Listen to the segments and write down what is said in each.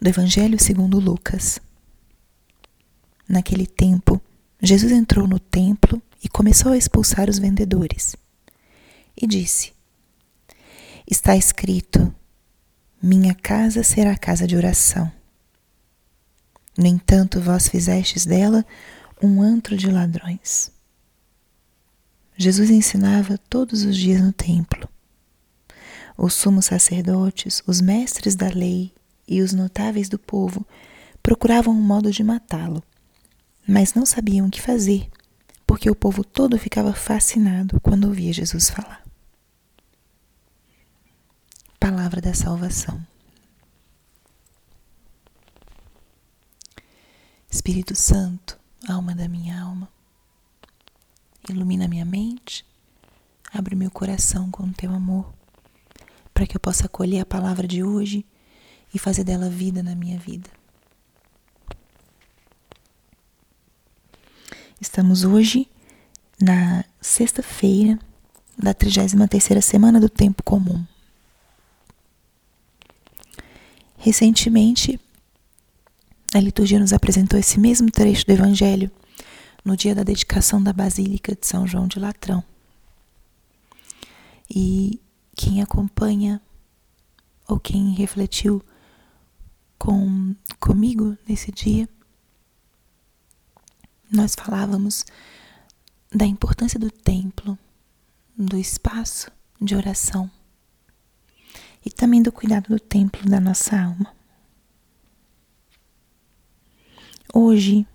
do Evangelho segundo Lucas. Naquele tempo, Jesus entrou no templo e começou a expulsar os vendedores. E disse: Está escrito: Minha casa será casa de oração. No entanto, vós fizestes dela um antro de ladrões. Jesus ensinava todos os dias no templo. Os sumos sacerdotes, os mestres da lei e os notáveis do povo procuravam um modo de matá-lo, mas não sabiam o que fazer, porque o povo todo ficava fascinado quando ouvia Jesus falar. Palavra da salvação. Espírito Santo, alma da minha alma, ilumina minha mente, abre meu coração com o teu amor, para que eu possa acolher a palavra de hoje e fazer dela vida na minha vida. Estamos hoje na sexta-feira da 33ª semana do tempo comum. Recentemente, a liturgia nos apresentou esse mesmo trecho do evangelho no dia da dedicação da Basílica de São João de Latrão. E quem acompanha ou quem refletiu com comigo nesse dia, nós falávamos da importância do templo, do espaço de oração e também do cuidado do templo da nossa alma. Hoje,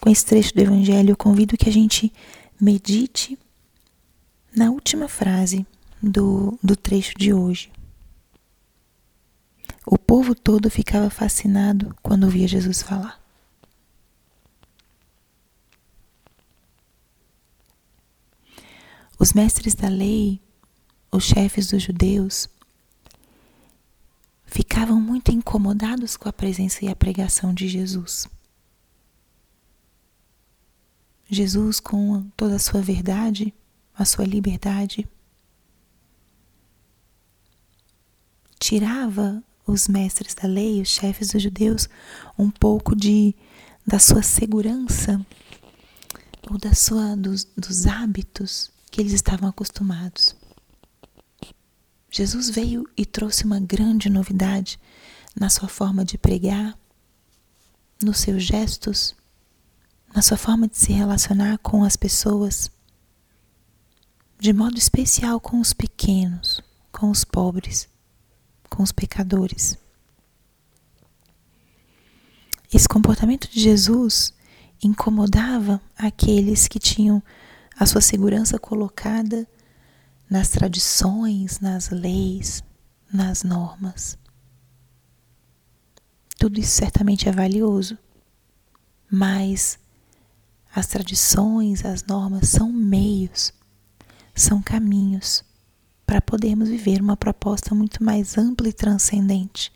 com esse trecho do Evangelho, eu convido que a gente medite na última frase do, do trecho de hoje. O povo todo ficava fascinado quando ouvia Jesus falar. Os mestres da lei, os chefes dos judeus, ficavam muito incomodados com a presença e a pregação de Jesus. Jesus, com toda a sua verdade, a sua liberdade, tirava os mestres da lei, os chefes dos judeus, um pouco de da sua segurança ou da sua dos, dos hábitos que eles estavam acostumados. Jesus veio e trouxe uma grande novidade na sua forma de pregar, nos seus gestos, na sua forma de se relacionar com as pessoas, de modo especial com os pequenos, com os pobres, com os pecadores. Esse comportamento de Jesus incomodava aqueles que tinham a sua segurança colocada nas tradições, nas leis, nas normas. Tudo isso certamente é valioso, mas as tradições, as normas são meios, são caminhos para podermos viver uma proposta muito mais ampla e transcendente,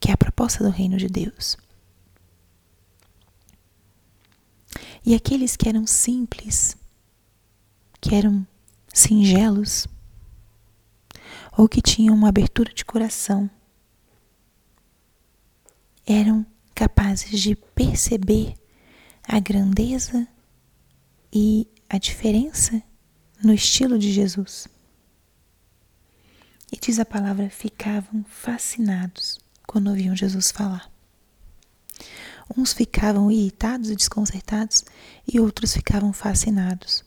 que é a proposta do reino de Deus. E aqueles que eram simples, que eram singelos, ou que tinham uma abertura de coração, eram capazes de perceber a grandeza e a diferença no estilo de Jesus. E diz a palavra: ficavam fascinados quando ouviam Jesus falar. Uns ficavam irritados e desconcertados, e outros ficavam fascinados.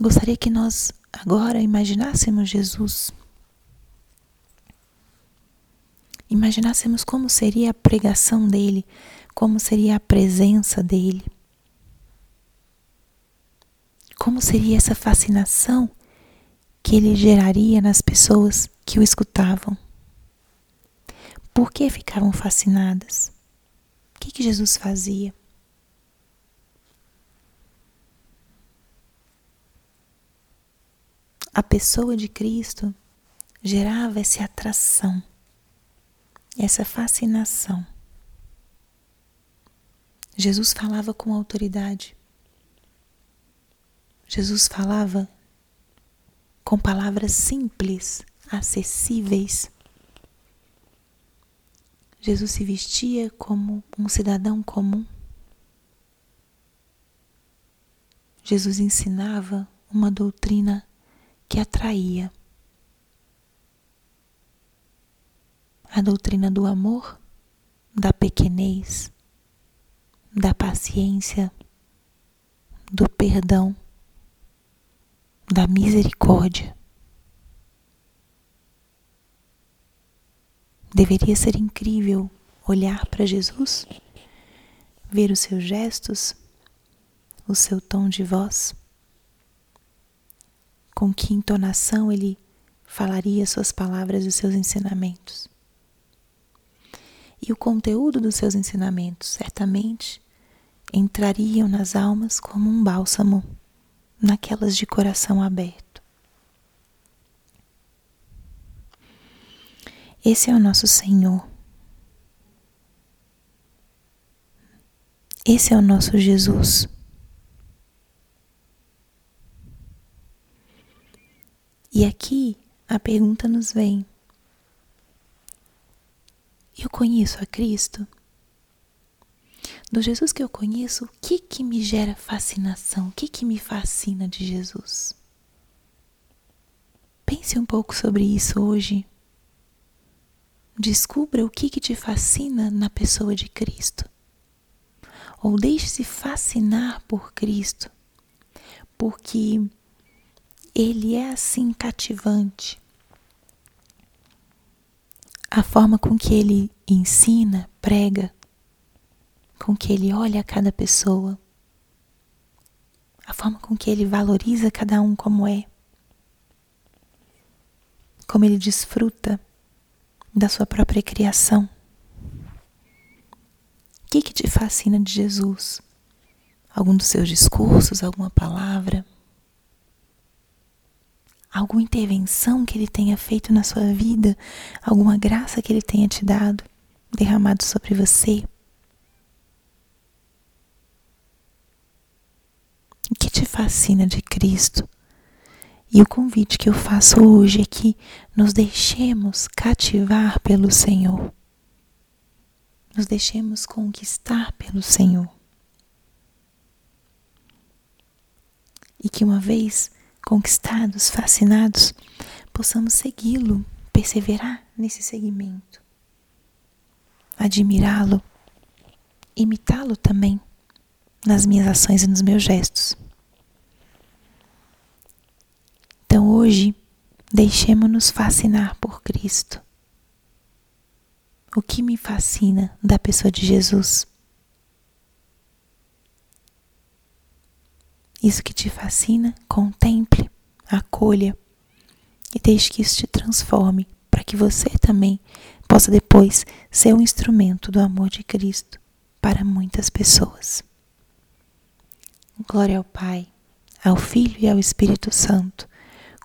Gostaria que nós agora imaginássemos Jesus. Imaginássemos como seria a pregação dele como seria a presença dele, como seria essa fascinação que ele geraria nas pessoas que o escutavam. Por que ficavam fascinadas? O que, que Jesus fazia? A pessoa de Cristo gerava essa atração, essa fascinação. Jesus falava com autoridade. Jesus falava com palavras simples, acessíveis. Jesus se vestia como um cidadão comum. Jesus ensinava uma doutrina que atraía. A doutrina do amor, da pequenez, da paciência, do perdão, da misericórdia. Deveria ser incrível olhar para Jesus, ver os seus gestos, o seu tom de voz, com que entonação ele falaria suas palavras e seus ensinamentos. E o conteúdo dos seus ensinamentos certamente entrariam nas almas como um bálsamo, naquelas de coração aberto. Esse é o nosso Senhor. Esse é o nosso Jesus. E aqui a pergunta nos vem: Eu conheço a Cristo? Do Jesus que eu conheço, o que que me gera fascinação? O que que me fascina de Jesus? Pense um pouco sobre isso hoje. Descubra o que, que te fascina na pessoa de Cristo. Ou deixe-se fascinar por Cristo, porque Ele é assim cativante. A forma com que Ele ensina, prega, com que Ele olha a cada pessoa, a forma com que Ele valoriza cada um como é, como Ele desfruta da sua própria criação. O que, que te fascina de Jesus? Algum dos seus discursos, alguma palavra? Alguma intervenção que ele tenha feito na sua vida? Alguma graça que ele tenha te dado, derramado sobre você? O que te fascina de Cristo? E o convite que eu faço hoje é que nos deixemos cativar pelo Senhor. Nos deixemos conquistar pelo Senhor. E que uma vez conquistados, fascinados, possamos segui-lo, perseverar nesse seguimento, admirá-lo, imitá-lo também nas minhas ações e nos meus gestos. Hoje, deixemos-nos fascinar por Cristo. O que me fascina da pessoa de Jesus? Isso que te fascina, contemple, acolha e deixe que isso te transforme para que você também possa depois ser um instrumento do amor de Cristo para muitas pessoas. Glória ao Pai, ao Filho e ao Espírito Santo